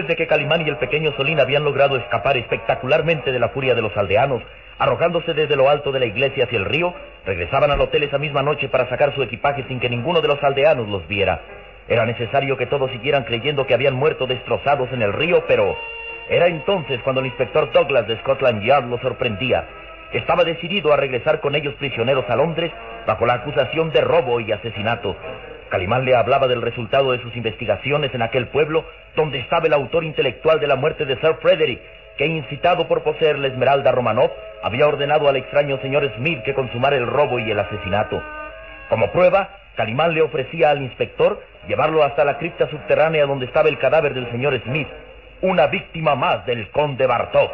Después de que Calimán y el pequeño Solín habían logrado escapar espectacularmente de la furia de los aldeanos, arrojándose desde lo alto de la iglesia hacia el río, regresaban al hotel esa misma noche para sacar su equipaje sin que ninguno de los aldeanos los viera. Era necesario que todos siguieran creyendo que habían muerto destrozados en el río, pero era entonces cuando el inspector Douglas de Scotland Yard los sorprendía. Estaba decidido a regresar con ellos prisioneros a Londres bajo la acusación de robo y asesinato. Calimán le hablaba del resultado de sus investigaciones en aquel pueblo donde estaba el autor intelectual de la muerte de Sir Frederick, que incitado por poseer la esmeralda Romanov, había ordenado al extraño señor Smith que consumara el robo y el asesinato. Como prueba, Calimán le ofrecía al inspector llevarlo hasta la cripta subterránea donde estaba el cadáver del señor Smith, una víctima más del conde Bartok.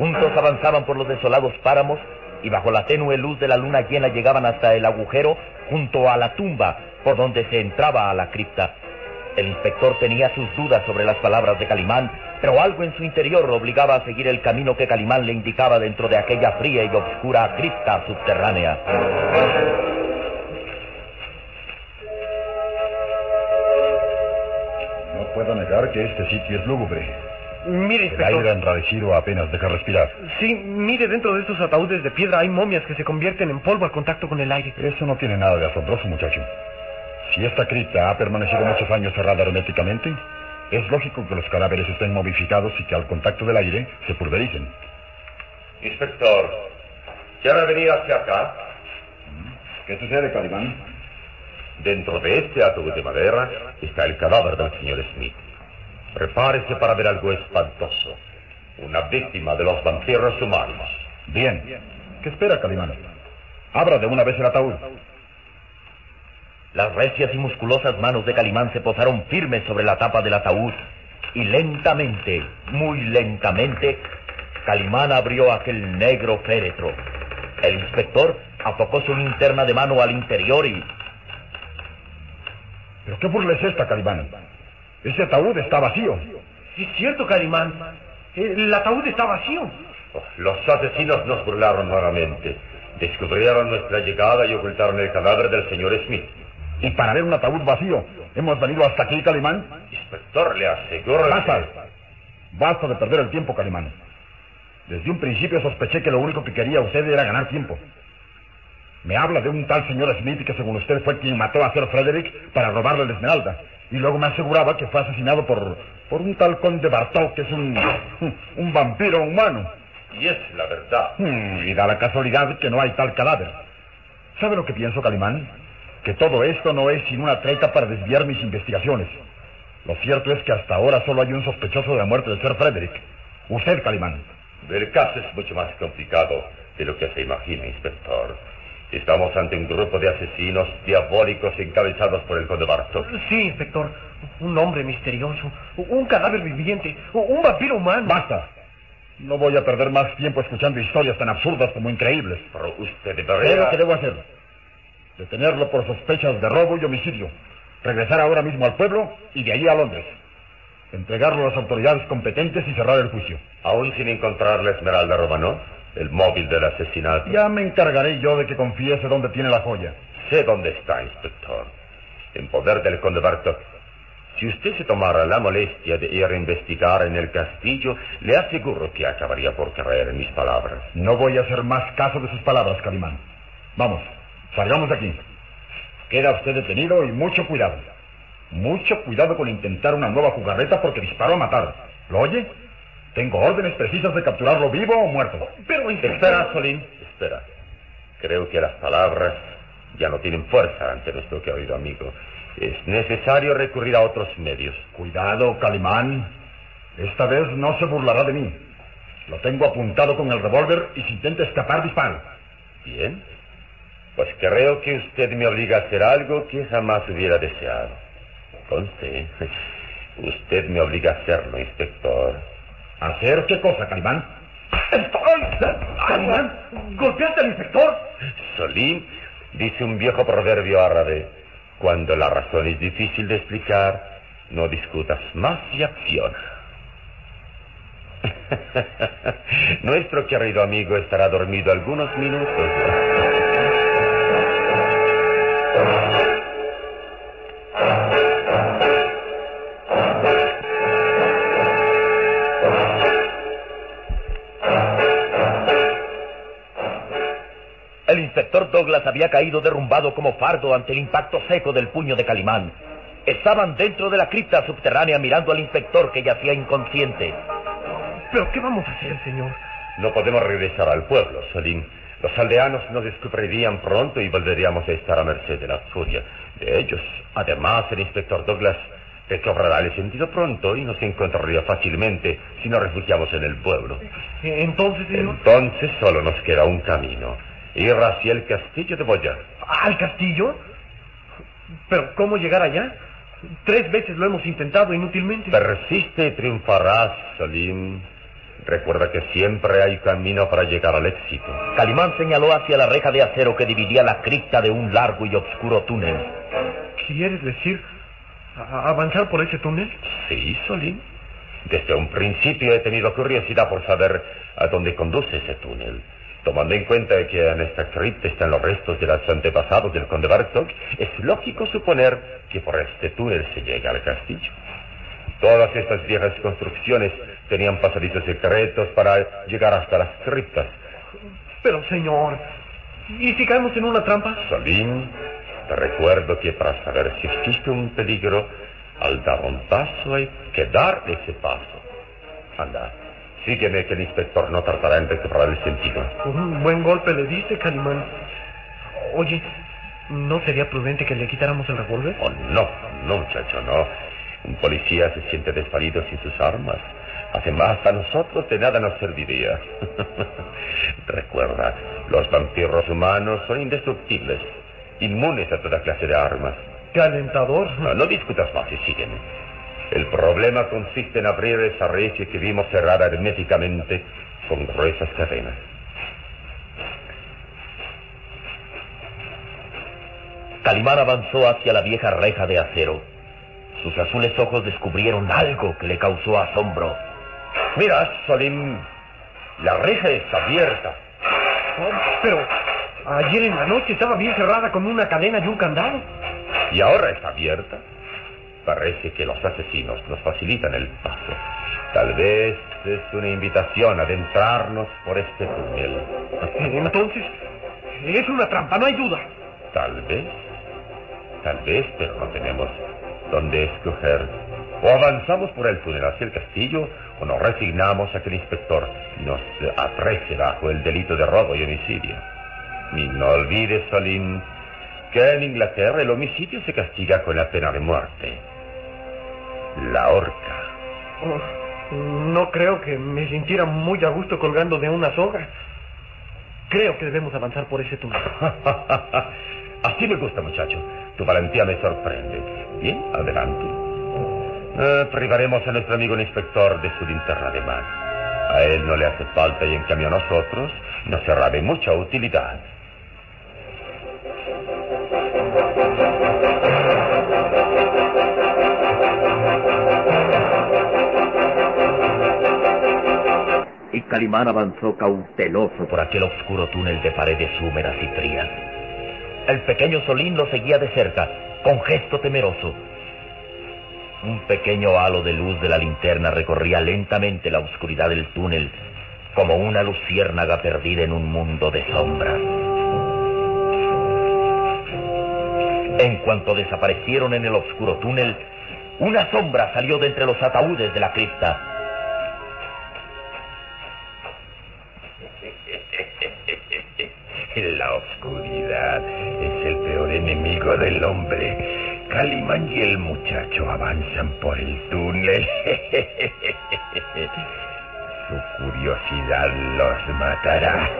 Juntos avanzaban por los desolados páramos y bajo la tenue luz de la luna llena llegaban hasta el agujero junto a la tumba por donde se entraba a la cripta. El inspector tenía sus dudas sobre las palabras de Calimán, pero algo en su interior lo obligaba a seguir el camino que Calimán le indicaba dentro de aquella fría y oscura cripta subterránea. No puedo negar que este sitio es lúgubre. Mire, El inspector. aire enrarecido apenas deja respirar. Sí, mire, dentro de estos ataúdes de piedra hay momias que se convierten en polvo al contacto con el aire. Eso no tiene nada de asombroso, muchacho. Si esta cripta ha permanecido muchos años cerrada herméticamente, es lógico que los cadáveres estén momificados y que al contacto del aire se pulvericen. Inspector, ¿quiere venir hacia acá? ¿Qué sucede, Calimán? Dentro de este ataúd de madera está el cadáver del señor Smith. Prepárese para ver algo espantoso. Una víctima de los vampiros humanos. Bien. ¿Qué espera, Calimán? Abra de una vez el ataúd. Las recias y musculosas manos de Calimán se posaron firmes sobre la tapa del ataúd y lentamente, muy lentamente, Calimán abrió aquel negro féretro. El inspector afocó su linterna de mano al interior y ¿Pero qué burla es esta, Calimán? Ese ataúd está vacío. Sí, es cierto, Calimán. El ataúd está vacío. Oh, Los asesinos nos burlaron nuevamente. Descubrieron nuestra llegada y ocultaron el cadáver del señor Smith. Y para ver un ataúd vacío, hemos venido hasta aquí, Calimán. Inspector, le aseguro que- Basta. Basta de perder el tiempo, Calimán. Desde un principio sospeché que lo único que quería usted era ganar tiempo. Me habla de un tal señor Smith que según usted fue quien mató a Sir Frederick para robarle la esmeralda. Y luego me aseguraba que fue asesinado por, por un tal conde Bartok que es un, un vampiro humano. Y es la verdad. Hmm, y da la casualidad que no hay tal cadáver. ¿Sabe lo que pienso, Calimán? Que todo esto no es sino una treta para desviar mis investigaciones. Lo cierto es que hasta ahora solo hay un sospechoso de la muerte de Sir Frederick. Usted, Calimán. El caso es mucho más complicado de lo que se imagina, inspector. Estamos ante un grupo de asesinos diabólicos encabezados por el conde Bartok. Sí, inspector. Un hombre misterioso. Un cadáver viviente. Un vampiro humano. Basta. No voy a perder más tiempo escuchando historias tan absurdas como increíbles. Pero usted ¿Qué debería... es lo que debo hacer? Detenerlo por sospechas de robo y homicidio. Regresar ahora mismo al pueblo y de allí a Londres. Entregarlo a las autoridades competentes y cerrar el juicio. Aún sin encontrar la Esmeralda Romanov, el móvil del asesinato. Ya me encargaré yo de que confiese dónde tiene la joya. Sé dónde está, inspector. En poder del conde Bartok. Si usted se tomara la molestia de ir a investigar en el castillo, le aseguro que acabaría por creer en mis palabras. No voy a hacer más caso de sus palabras, Calimán. Vamos, salgamos de aquí. Queda usted detenido y mucho cuidado. Mucho cuidado con intentar una nueva jugarreta porque disparo a matar. ¿Lo oye? Tengo órdenes precisas de capturarlo vivo o muerto. Pero, Espera, Solín, espera. Creo que las palabras ya no tienen fuerza ante nuestro querido amigo. Es necesario recurrir a otros medios. Cuidado, Calimán. Esta vez no se burlará de mí. Lo tengo apuntado con el revólver y si intenta escapar, disparo. Bien. Pues creo que usted me obliga a hacer algo que jamás hubiera deseado. Conste, usted me obliga a hacerlo, inspector. ¿Hacer qué cosa, Calimán? Calimán, ¿golpeaste al inspector? Solín, dice un viejo proverbio árabe, cuando la razón es difícil de explicar, no discutas más y acciona. Nuestro querido amigo estará dormido algunos minutos. El inspector Douglas había caído derrumbado como fardo ante el impacto seco del puño de Calimán. Estaban dentro de la cripta subterránea mirando al inspector que yacía inconsciente. ¿Pero qué vamos a hacer, señor? No podemos regresar al pueblo, Solín. Los aldeanos nos descubrirían pronto y volveríamos a estar a merced de la furia de ellos. Además, el inspector Douglas recobrará el sentido pronto y nos encontraría fácilmente si nos refugiamos en el pueblo. Entonces, señor. Entonces solo nos queda un camino. Ir hacia el castillo de Boyar. ¿Al castillo? ¿Pero cómo llegar allá? Tres veces lo hemos intentado inútilmente. Persiste y triunfarás, Salim. Recuerda que siempre hay camino para llegar al éxito. Calimán señaló hacia la reja de acero que dividía la cripta de un largo y oscuro túnel. ¿Quieres decir avanzar por ese túnel? Sí, Solín. Desde un principio he tenido curiosidad por saber a dónde conduce ese túnel. Tomando en cuenta que en esta cripta están los restos de los antepasados del conde Bartok, es lógico suponer que por este túnel se llega al castillo. Todas estas viejas construcciones tenían pasadizos secretos para llegar hasta las criptas. Pero, señor, ¿y si caemos en una trampa? Solín, te recuerdo que para saber si existe un peligro, al dar un paso hay que dar ese paso. Anda, sígueme que el inspector no tardará en recuperar el sentido. Un buen golpe le diste, Calimán. Oye, ¿no sería prudente que le quitáramos el revólver? Oh, no, no, muchacho, no. Un policía se siente desvalido sin sus armas. Además, a nosotros de nada nos serviría. Recuerda, los vampiros humanos son indestructibles, inmunes a toda clase de armas. ¡Qué alentador! No, no discutas más y sígueme. El problema consiste en abrir esa reja que vimos cerrada herméticamente con gruesas cadenas. Calimán avanzó hacia la vieja reja de acero. Sus azules ojos descubrieron algo que le causó asombro. Mira, Solim, la reja está abierta. Oh, pero ayer en la noche estaba bien cerrada con una cadena y un candado. ¿Y ahora está abierta? Parece que los asesinos nos facilitan el paso. Tal vez es una invitación a adentrarnos por este túnel. Entonces, es una trampa, no hay duda. Tal vez. Tal vez, pero no tenemos dónde escoger. O avanzamos por el túnel hacia el castillo, o nos resignamos a que el inspector nos aprecie bajo el delito de robo y homicidio. Y no olvides, Salim, que en Inglaterra el homicidio se castiga con la pena de muerte. La horca. Oh, no creo que me sintiera muy a gusto colgando de una soga. Creo que debemos avanzar por ese túnel. Así me gusta, muchacho. Tu valentía me sorprende. Bien, adelante. Eh, privaremos a nuestro amigo el inspector de su linterna de mano. A él no le hace falta y en cambio a nosotros nos será de mucha utilidad. Calimán avanzó cauteloso por aquel oscuro túnel de paredes húmedas y frías. El pequeño Solín lo seguía de cerca, con gesto temeroso. Un pequeño halo de luz de la linterna recorría lentamente la oscuridad del túnel, como una luciérnaga perdida en un mundo de sombras. En cuanto desaparecieron en el oscuro túnel, una sombra salió de entre los ataúdes de la cripta. Calimán y el muchacho avanzan por el túnel. Su curiosidad los matará.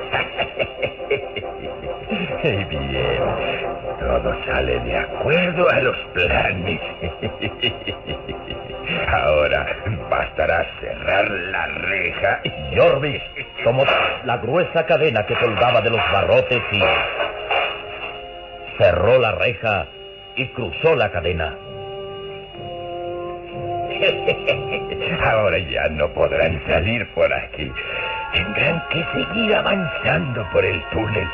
Bien, todo sale de acuerdo a los planes. Ahora bastará cerrar la reja. Jorvik tomó la gruesa cadena que colgaba de los barrotes y cerró la reja y cruzó la cadena. Ahora ya no podrán salir por aquí. Tendrán que seguir avanzando por el túnel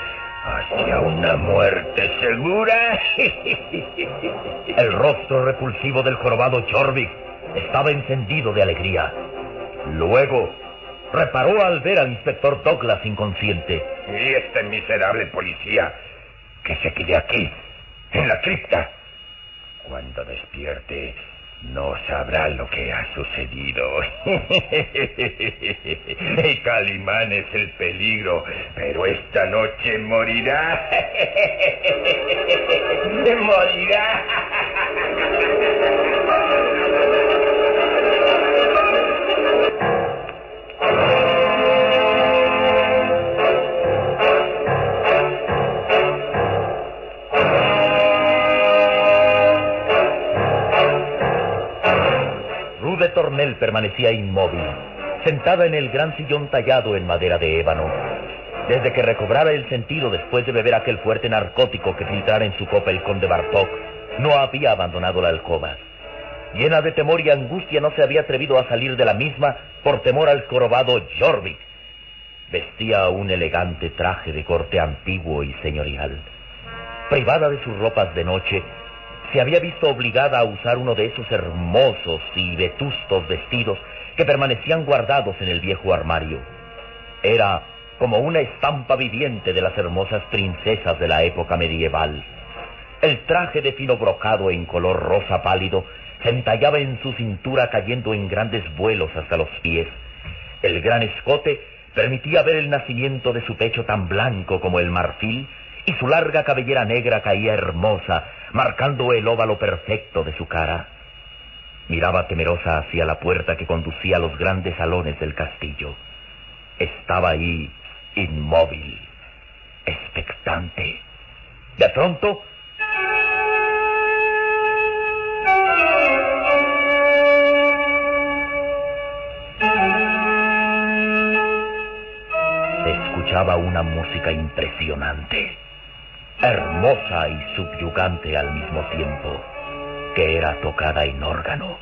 hacia una muerte segura. El rostro repulsivo del jorobado Jorvik estaba encendido de alegría. Luego reparó al ver al inspector Douglas inconsciente. Y este miserable policía que se quede aquí, en la cripta. Cuando despierte, no sabrá lo que ha sucedido. Calimán es el peligro, pero esta noche morirá. morirá. Permanecía inmóvil, sentada en el gran sillón tallado en madera de ébano. Desde que recobrara el sentido después de beber aquel fuerte narcótico que filtrara en su copa el conde Bartok, no había abandonado la alcoba. Llena de temor y angustia no se había atrevido a salir de la misma por temor al jorobado Jorvik. Vestía un elegante traje de corte antiguo y señorial. Privada de sus ropas de noche, se había visto obligada a usar uno de esos hermosos y vetustos vestidos que permanecían guardados en el viejo armario. Era como una estampa viviente de las hermosas princesas de la época medieval. El traje de fino brocado en color rosa pálido se entallaba en su cintura cayendo en grandes vuelos hasta los pies. El gran escote permitía ver el nacimiento de su pecho tan blanco como el marfil y su larga cabellera negra caía hermosa, marcando el óvalo perfecto de su cara. Miraba temerosa hacia la puerta que conducía a los grandes salones del castillo. Estaba ahí, inmóvil, expectante. De pronto, se escuchaba una música impresionante hermosa y subyugante al mismo tiempo, que era tocada en órgano.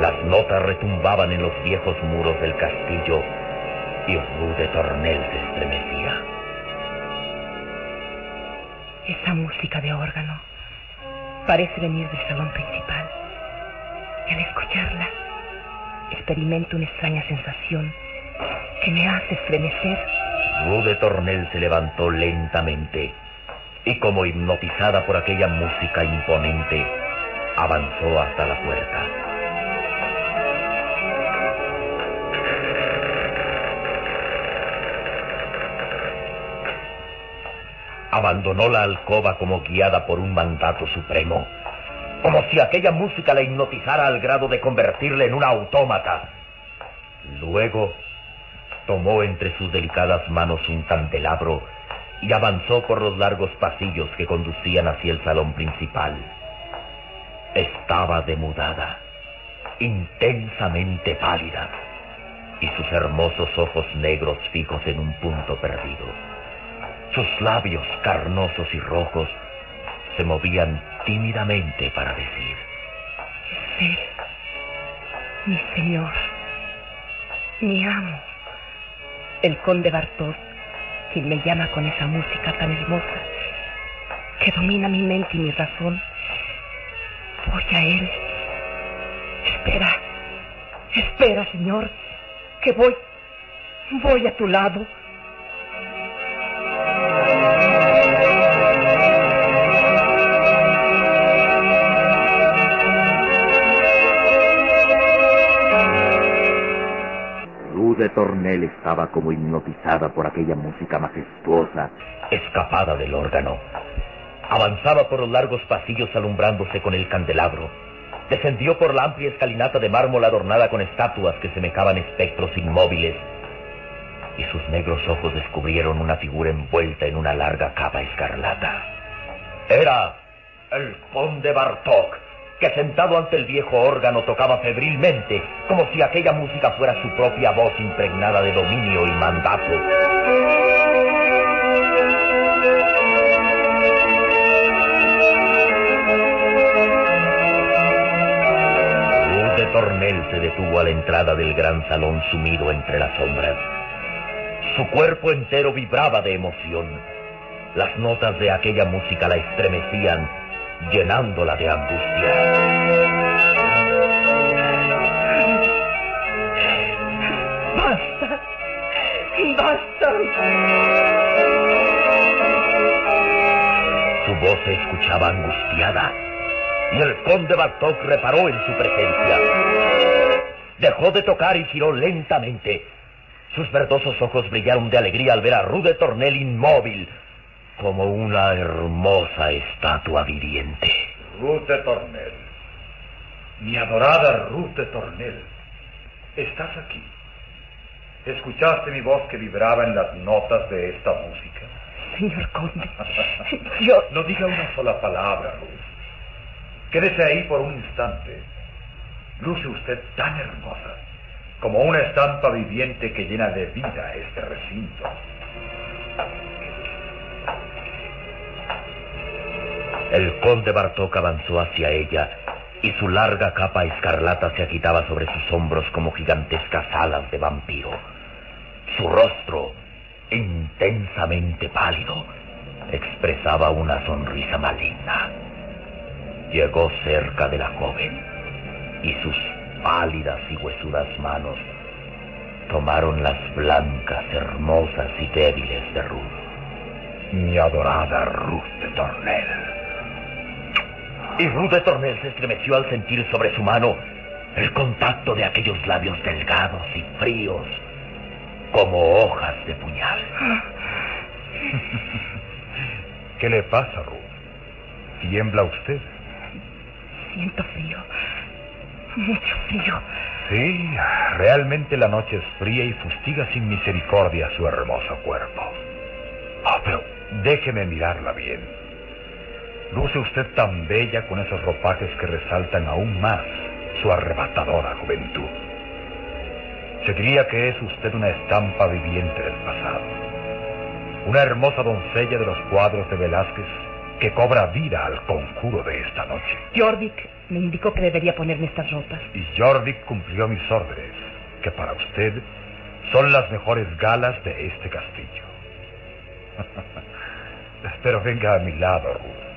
Las notas retumbaban en los viejos muros del castillo y Rude Tornel se estremecía. Esa música de órgano parece venir del salón principal. Y al escucharla, experimento una extraña sensación que me hace estremecer. Rude Tornel se levantó lentamente y como hipnotizada por aquella música imponente, avanzó hasta la puerta. Abandonó la alcoba como guiada por un mandato supremo, como si aquella música la hipnotizara al grado de convertirle en un autómata. Luego tomó entre sus delicadas manos un candelabro y avanzó por los largos pasillos que conducían hacia el salón principal. Estaba demudada, intensamente pálida, y sus hermosos ojos negros fijos en un punto perdido. Sus labios carnosos y rojos se movían tímidamente para decir. Mi señor, mi amo, el conde Bartok, quien me llama con esa música tan hermosa que domina mi mente y mi razón. Voy a él. Espera, espera, señor, que voy, voy a tu lado. De Tornel estaba como hipnotizada por aquella música majestuosa, escapada del órgano. Avanzaba por los largos pasillos alumbrándose con el candelabro. Descendió por la amplia escalinata de mármol adornada con estatuas que semejaban espectros inmóviles. Y sus negros ojos descubrieron una figura envuelta en una larga capa escarlata. Era el conde Bartok que sentado ante el viejo órgano tocaba febrilmente, como si aquella música fuera su propia voz impregnada de dominio y mandato. Luz de Tornel se detuvo a la entrada del gran salón sumido entre las sombras. Su cuerpo entero vibraba de emoción. Las notas de aquella música la estremecían llenándola de angustia. ¡Basta! ¡Basta! Su voz se escuchaba angustiada y el conde Bartok reparó en su presencia. Dejó de tocar y giró lentamente. Sus verdosos ojos brillaron de alegría al ver a Rude Tornel inmóvil, como una hermosa estatua viviente. Ruth de Tornel, mi adorada Ruth de Tornel, estás aquí. ¿Escuchaste mi voz que vibraba en las notas de esta música? Señor conde, yo... No diga una sola palabra, Ruth. Quédese ahí por un instante. Luce usted tan hermosa, como una estampa viviente que llena de vida este recinto. El conde Bartok avanzó hacia ella y su larga capa escarlata se agitaba sobre sus hombros como gigantescas alas de vampiro. Su rostro, intensamente pálido, expresaba una sonrisa maligna. Llegó cerca de la joven y sus pálidas y huesudas manos tomaron las blancas, hermosas y débiles de Ruth. Mi adorada Ruth de Tornel. Y Ruth de Tornel se estremeció al sentir sobre su mano el contacto de aquellos labios delgados y fríos, como hojas de puñal. ¿Qué le pasa, Ruth? ¿Tiembla usted? Siento frío. Mucho frío. Sí, realmente la noche es fría y fustiga sin misericordia su hermoso cuerpo. Ah, pero déjeme mirarla bien. Luce usted tan bella con esos ropajes que resaltan aún más su arrebatadora juventud. Se diría que es usted una estampa viviente del pasado. Una hermosa doncella de los cuadros de Velázquez que cobra vida al conjuro de esta noche. Jorvik me indicó que debería ponerme estas ropas. Y Jorvik cumplió mis órdenes, que para usted son las mejores galas de este castillo. Espero venga a mi lado, Ruth.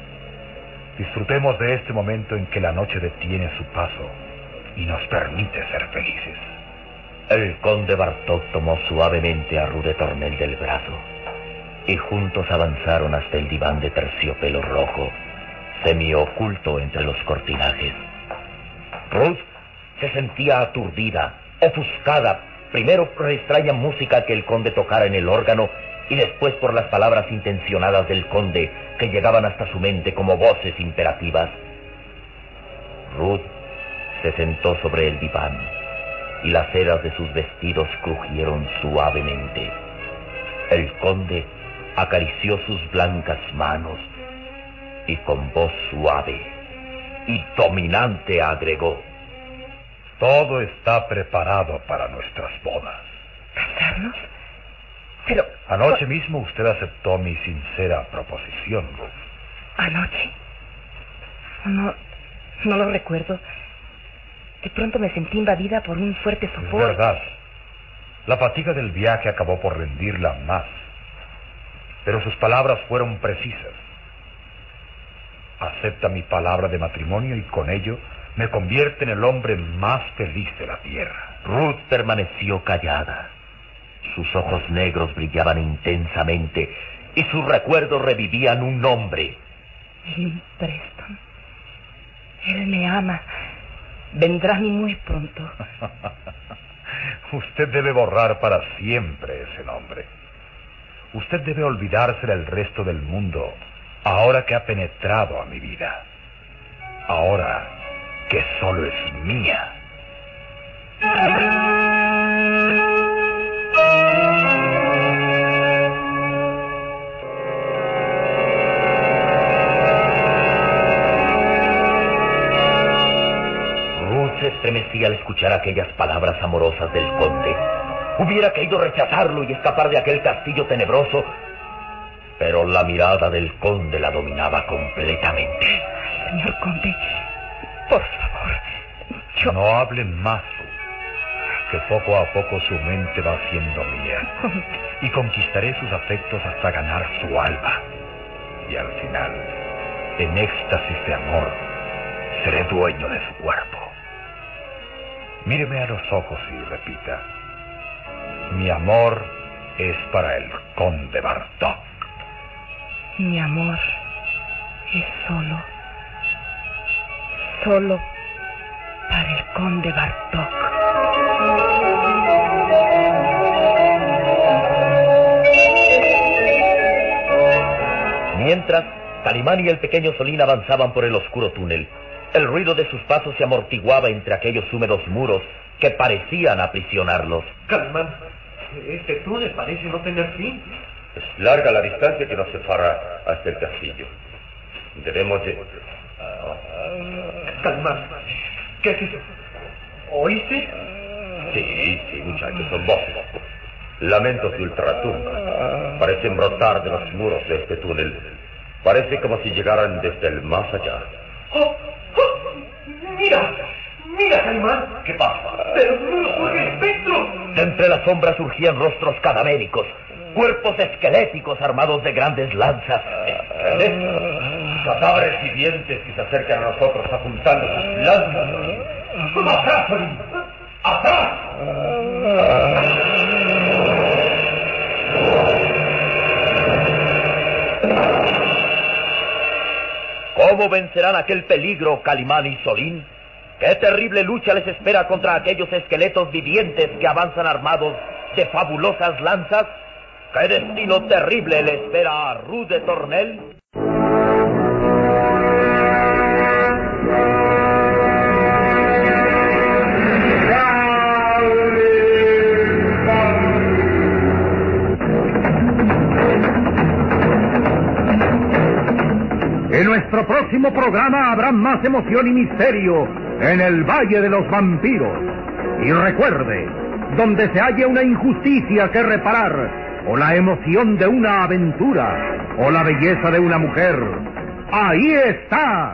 Disfrutemos de este momento en que la noche detiene su paso y nos permite ser felices. El conde Bartok tomó suavemente a Rude Tornel del brazo y juntos avanzaron hasta el diván de terciopelo rojo, semioculto entre los cortinajes. Ruth se sentía aturdida, ofuscada, primero por la extraña música que el conde tocara en el órgano y después por las palabras intencionadas del conde que llegaban hasta su mente como voces imperativas. Ruth se sentó sobre el diván y las ceras de sus vestidos crujieron suavemente. El conde acarició sus blancas manos y con voz suave y dominante agregó, Todo está preparado para nuestras bodas. ¿Casarnos? Pero... Anoche mismo usted aceptó mi sincera proposición. ¿Anoche? No, no lo recuerdo. De pronto me sentí invadida por un fuerte sopor. Es verdad. La fatiga del viaje acabó por rendirla más. Pero sus palabras fueron precisas. Acepta mi palabra de matrimonio y con ello me convierte en el hombre más feliz de la tierra. Ruth permaneció callada. Sus ojos negros brillaban intensamente y sus recuerdos revivían un nombre. Jim Preston. Él me ama. Vendrá muy pronto. Usted debe borrar para siempre ese nombre. Usted debe olvidarse del resto del mundo ahora que ha penetrado a mi vida. Ahora que solo es mía. Al escuchar aquellas palabras amorosas del conde. Hubiera querido rechazarlo y escapar de aquel castillo tenebroso, pero la mirada del conde la dominaba completamente. Señor conde, por favor, yo... No hable más, que poco a poco su mente va siendo mía. Y conquistaré sus afectos hasta ganar su alma. Y al final, en éxtasis de amor, seré dueño de su cuerpo. Míreme a los ojos y repita. Mi amor es para el conde Bartok. Mi amor es solo, solo para el conde Bartok. Mientras, Calimán y el pequeño Solín avanzaban por el oscuro túnel. El ruido de sus pasos se amortiguaba entre aquellos húmedos muros que parecían aprisionarlos. Calimán, este túnel parece no tener fin. Es larga la distancia que nos separa hasta el castillo. Debemos de... Calimán, ¿qué es eso? ¿Oíste? Sí, sí, muchachos, son voces. Lamentos de ultratumba. Parecen brotar de los muros de este túnel. Parece como si llegaran desde el más allá. ¡Oh! ¡Mira! ¡Mira, Calimán! ¿Qué pasa? ¡Pero no fue el espectro! De entre las sombras surgían rostros cadavéricos, cuerpos esqueléticos armados de grandes lanzas. Cadáveres vivientes que se acercan a nosotros apuntando sus lanzas. ¡Atrás! ¡Atrás! ¿Cómo vencerán aquel peligro, Calimán y Solín? ¿Qué terrible lucha les espera contra aquellos esqueletos vivientes que avanzan armados de fabulosas lanzas? ¿Qué destino terrible le espera a Ruth de Tornel? Nuestro próximo programa habrá más emoción y misterio en el Valle de los Vampiros. Y recuerde, donde se haya una injusticia que reparar, o la emoción de una aventura, o la belleza de una mujer, ahí está.